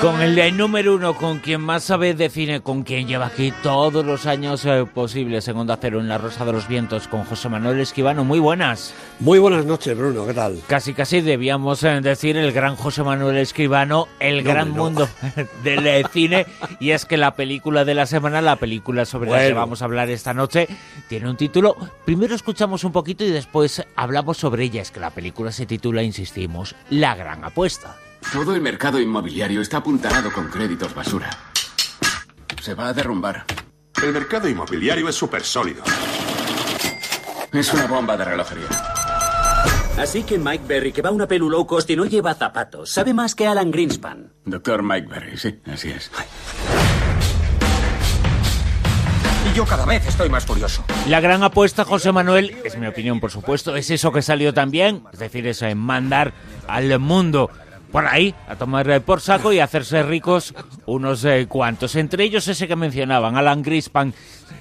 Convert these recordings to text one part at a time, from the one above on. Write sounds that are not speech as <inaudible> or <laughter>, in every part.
Con el de número uno, con quien más sabe de cine, con quien lleva aquí todos los años eh, posibles en Onda Cero, en La Rosa de los Vientos, con José Manuel Esquivano. Muy buenas. Muy buenas noches, Bruno. ¿Qué tal? Casi, casi debíamos eh, decir el gran José Manuel Escribano, el gran mundo <laughs> del cine. Y es que la película de la semana, la película sobre la que vamos a hablar esta noche, tiene un título. Primero escuchamos un poquito y después hablamos sobre ella. Es que la película se titula, insistimos, La Gran Apuesta. Todo el mercado inmobiliario está apuntalado con créditos basura. Se va a derrumbar. El mercado inmobiliario es súper sólido. Es una bomba de relojería. Así que Mike Berry, que va a una pelu low cost y no lleva zapatos, sabe más que Alan Greenspan. Doctor Mike Berry, sí, así es. Y yo cada vez estoy más furioso. La gran apuesta, José Manuel, es mi opinión, por supuesto, es eso que salió también, es decir, eso en mandar al mundo por ahí a tomar por saco y hacerse ricos unos eh, cuantos. Entre ellos ese que mencionaban, Alan Grispan.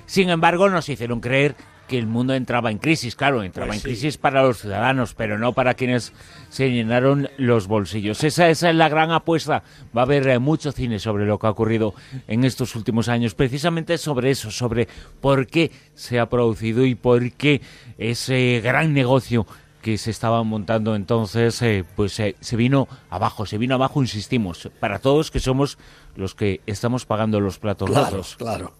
Sin embargo, nos hicieron creer que el mundo entraba en crisis, claro, entraba pues en crisis para los ciudadanos, pero no para quienes se llenaron los bolsillos. Esa, esa es la gran apuesta. Va a haber eh, mucho cine sobre lo que ha ocurrido en estos últimos años, precisamente sobre eso, sobre por qué se ha producido y por qué ese gran negocio que se estaban montando entonces, eh, pues eh, se vino abajo, se vino abajo, insistimos, para todos que somos los que estamos pagando los platos claro, Claro.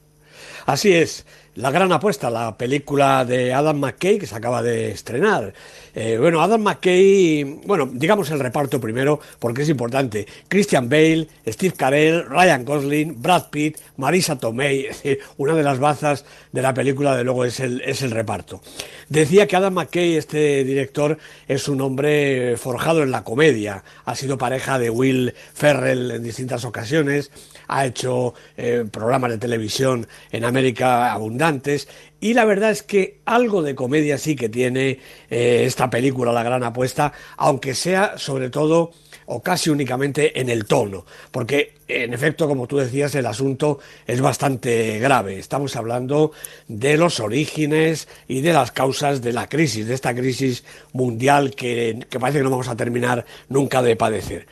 Así es, la gran apuesta, la película de Adam McKay que se acaba de estrenar. Eh, bueno, Adam McKay, bueno, digamos el reparto primero porque es importante. Christian Bale, Steve Carell, Ryan Gosling, Brad Pitt, Marisa Tomei, <laughs> una de las bazas de la película de luego es el, es el reparto. Decía que Adam McKay, este director, es un hombre forjado en la comedia. Ha sido pareja de Will Ferrell en distintas ocasiones, ha hecho eh, programas de televisión en América abundantes y la verdad es que algo de comedia sí que tiene eh, esta película, La Gran Apuesta, aunque sea sobre todo o casi únicamente en el tono, porque en efecto, como tú decías, el asunto es bastante grave. Estamos hablando de los orígenes y de las causas de la crisis, de esta crisis mundial que, que parece que no vamos a terminar nunca de padecer.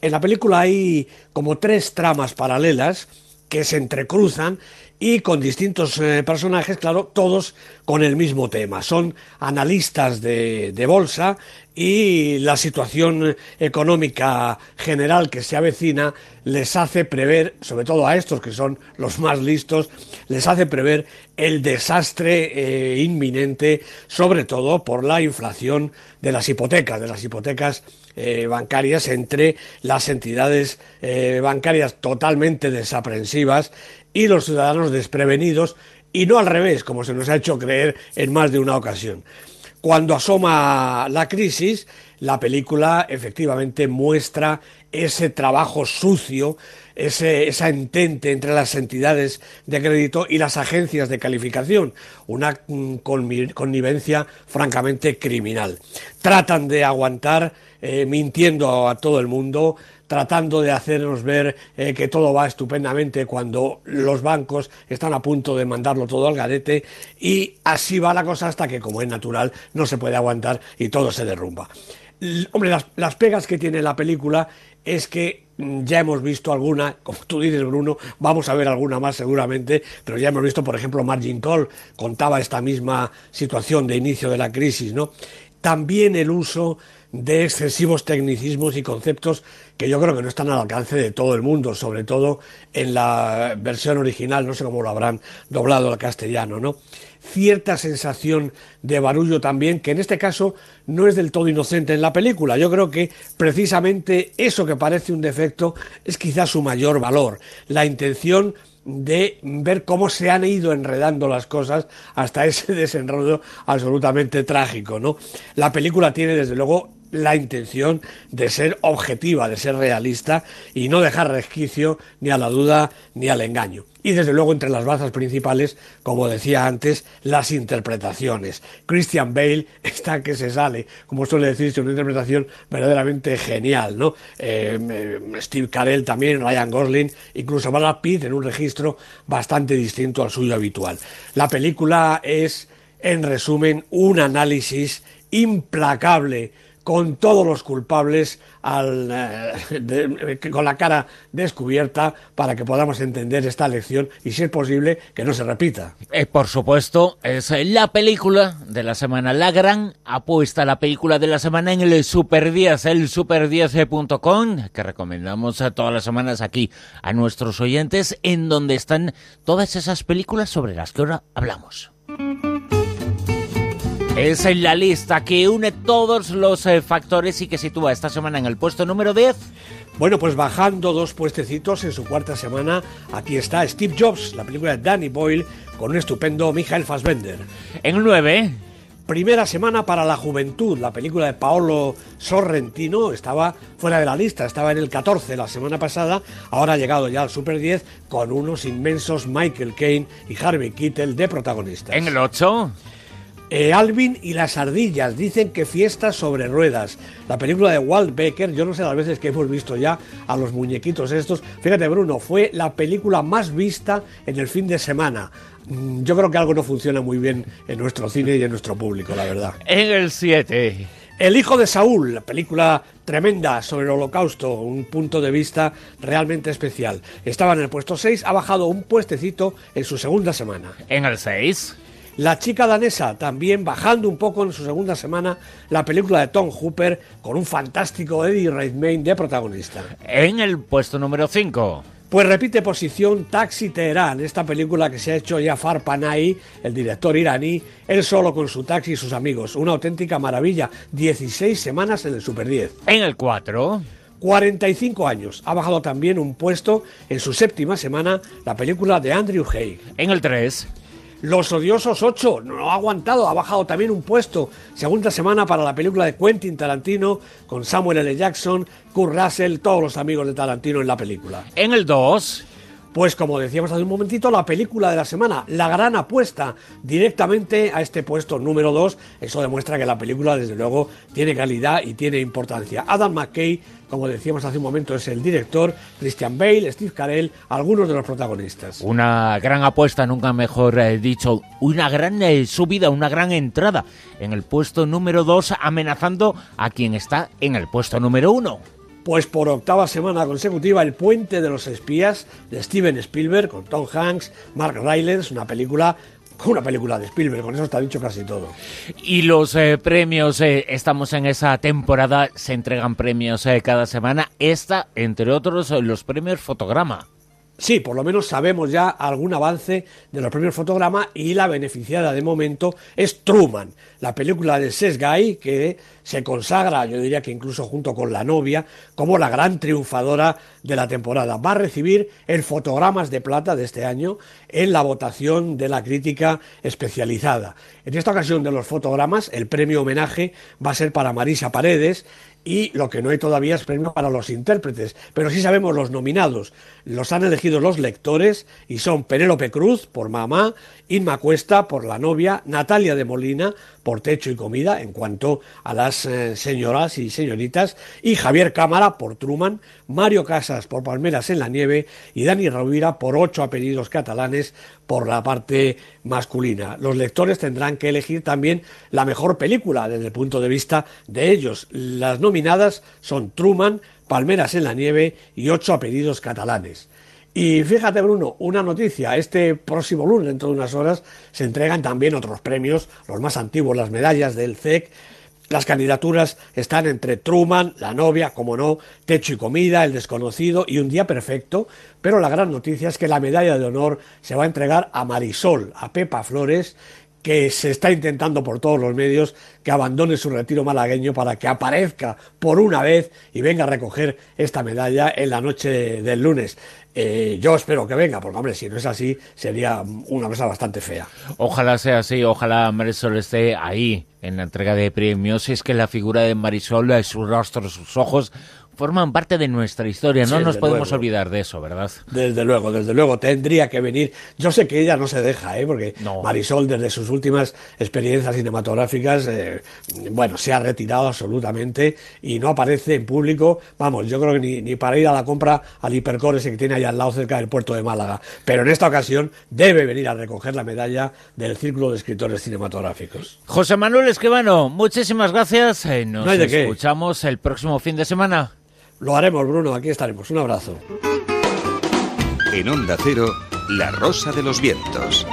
En la película hay como tres tramas paralelas que se entrecruzan y con distintos eh, personajes, claro, todos con el mismo tema. Son analistas de, de, bolsa y la situación económica general que se avecina les hace prever, sobre todo a estos que son los más listos, les hace prever el desastre eh, inminente, sobre todo por la inflación de las hipotecas, de las hipotecas eh, bancarias entre las entidades bancarias totalmente desaprensivas y los ciudadanos desprevenidos y no al revés, como se nos ha hecho creer en más de una ocasión. Cuando asoma la crisis, la película efectivamente muestra ese trabajo sucio, ese, esa entente entre las entidades de crédito y las agencias de calificación, una mm, connivencia francamente criminal. Tratan de aguantar eh, mintiendo a todo el mundo, tratando de hacernos ver eh, que todo va estupendamente cuando los bancos están a punto de mandarlo todo al garete y así va la cosa hasta que, como es natural, no se puede aguantar y todo se derrumba. Hombre, las, las pegas que tiene la película es que mm, ya hemos visto alguna, <laughs> como tú dices Bruno, vamos a ver alguna más seguramente, pero ya hemos visto, por ejemplo, Margin Call contaba esta misma situación de inicio de la crisis, ¿no? También el uso de excesivos tecnicismos y conceptos que yo creo que no están al alcance de todo el mundo, sobre todo en la versión original, no sé cómo lo habrán doblado al castellano, ¿no? Cierta sensación de barullo también, que en este caso no es del todo inocente en la película. Yo creo que precisamente eso que parece un defecto es quizás su mayor valor, la intención de ver cómo se han ido enredando las cosas hasta <laughs> ese desenrollo absolutamente trágico, ¿no? La película tiene desde luego la intención de ser objetiva, de ser realista y no dejar resquicio ni a la duda ni al engaño. Y desde luego entre las bazas principales, como decía antes, las interpretaciones. Christian Bale <laughs> está que se sale, como suele decirse, una interpretación verdaderamente genial, ¿no? Eh, eh, Steve Carell también, Ryan Gosling, incluso Brad Pitt en un registro bastante distinto al suyo habitual. La película es, en resumen, un análisis implacable con todos los culpables al, eh, con la cara descubierta para que podamos entender esta lección y si es posible que no se repita. Eh, por supuesto, es la película de la semana, la gran apuesta, la película de la semana en el Super 10, el super10.com, que recomendamos a todas las semanas aquí a nuestros oyentes, en donde están todas esas películas sobre las que ahora hablamos. Es en la lista que une todos los eh, factores y que sitúa esta semana en el puesto número 10. Bueno, pues bajando dos puestecitos en su cuarta semana, aquí está Steve Jobs, la película de Danny Boyle, con un estupendo Michael Fassbender. En el 9. Primera semana para la juventud, la película de Paolo Sorrentino estaba fuera de la lista, estaba en el 14 la semana pasada, ahora ha llegado ya al Super 10 con unos inmensos Michael Caine y Harvey Keitel de protagonistas. En el 8. Eh, Alvin y las ardillas dicen que fiestas sobre ruedas. La película de Walt Becker, yo no sé las veces que hemos visto ya a los muñequitos estos. Fíjate, Bruno, fue la película más vista en el fin de semana. Mm, yo creo que algo no funciona muy bien en nuestro cine y en nuestro público, la verdad. En el 7. El hijo de Saúl, la película tremenda sobre el holocausto, un punto de vista realmente especial. Estaba en el puesto 6, ha bajado un puestecito en su segunda semana. En el 6. La chica danesa, también bajando un poco en su segunda semana, la película de Tom Hooper con un fantástico Eddie Redmayne de protagonista. En el puesto número 5. Pues repite posición Taxi Teherán, esta película que se ha hecho Jafar Panahi, el director iraní, él solo con su taxi y sus amigos. Una auténtica maravilla. 16 semanas en el Super 10. En el 4. 45 años. Ha bajado también un puesto en su séptima semana la película de Andrew Haig. En el 3. Los Odiosos 8 no ha aguantado, ha bajado también un puesto. Segunda semana para la película de Quentin Tarantino con Samuel L. Jackson, Kurt Russell, todos los amigos de Tarantino en la película. En el 2. Pues como decíamos hace un momentito, la película de la semana, la gran apuesta directamente a este puesto número 2. Eso demuestra que la película, desde luego, tiene calidad y tiene importancia. Adam McKay, como decíamos hace un momento, es el director, Christian Bale, Steve Carell, algunos de los protagonistas. Una gran apuesta, nunca mejor eh, dicho, una gran eh, subida, una gran entrada en el puesto número 2, amenazando a quien está en el puesto número 1 pues por octava semana consecutiva El puente de los espías de Steven Spielberg con Tom Hanks, Mark Rylance, una película una película de Spielberg, con eso está dicho casi todo. Y los eh, premios, eh, estamos en esa temporada, se entregan premios eh, cada semana. Esta, entre otros, los premios Fotograma. Sí, por lo menos sabemos ya algún avance de los premios Fotograma y la beneficiada de momento es Truman, la película de Seth Guy que se consagra, yo diría que incluso junto con la novia, como la gran triunfadora de la temporada. Va a recibir el Fotogramas de Plata de este año en la votación de la crítica especializada. En esta ocasión de los fotogramas, el premio homenaje va a ser para Marisa Paredes y lo que no hay todavía es premio para los intérpretes, pero sí sabemos los nominados. Los han elegido los lectores y son Penélope Cruz por Mamá, Inma Cuesta por La novia, Natalia de Molina por Techo y Comida en cuanto a las eh, señoras y señoritas y Javier Cámara por Truman, Mario Casas por Palmeras en la nieve y Dani Rovira por Ocho apellidos catalanes por la parte masculina. Los lectores tendrán que elegir también la mejor película desde el punto de vista de ellos. Las nominadas son Truman, Palmeras en la nieve y Ocho apellidos catalanes. Y fíjate, Bruno, una noticia. Este próximo lunes, dentro de unas horas, se entregan también otros premios, los más antiguos, las medallas del CEC. Las candidaturas están entre Truman, La novia, como no, Techo y comida, El desconocido y Un día perfecto, pero la gran noticia es que la medalla de honor se va a entregar a Marisol, a Pepa Flores, que se está intentando por todos los medios que abandone su retiro malagueño para que aparezca por una vez y venga a recoger esta medalla en la noche del lunes. Eh, yo espero que venga, porque hombre, si no es así, sería una cosa bastante fea. Ojalá sea así, ojalá Marisol esté ahí en la entrega de premios. Es que la figura de Marisol, su rostro, sus ojos, forman parte de nuestra historia, no Sí, nos podemos luego. olvidar de eso, ¿verdad? Desde luego, desde luego, tendría que venir. Yo sé que ella no se deja, ¿eh? porque No. Marisol, desde sus últimas experiencias cinematográficas, eh, bueno, se ha retirado absolutamente y no aparece en público. Vamos, yo creo que ni, ni para ir a la compra al hipercore ese que tiene ahí al lado cerca del puerto de Málaga. Pero en esta ocasión debe venir a recoger la medalla del Círculo de Escritores Cinematográficos. José Manuel Escribano, muchísimas gracias. eh, Nos No hay de qué. escuchamos el próximo fin de semana. Lo haremos, Bruno, aquí estaremos. Un abrazo. En Onda Cero, La Rosa de los Vientos.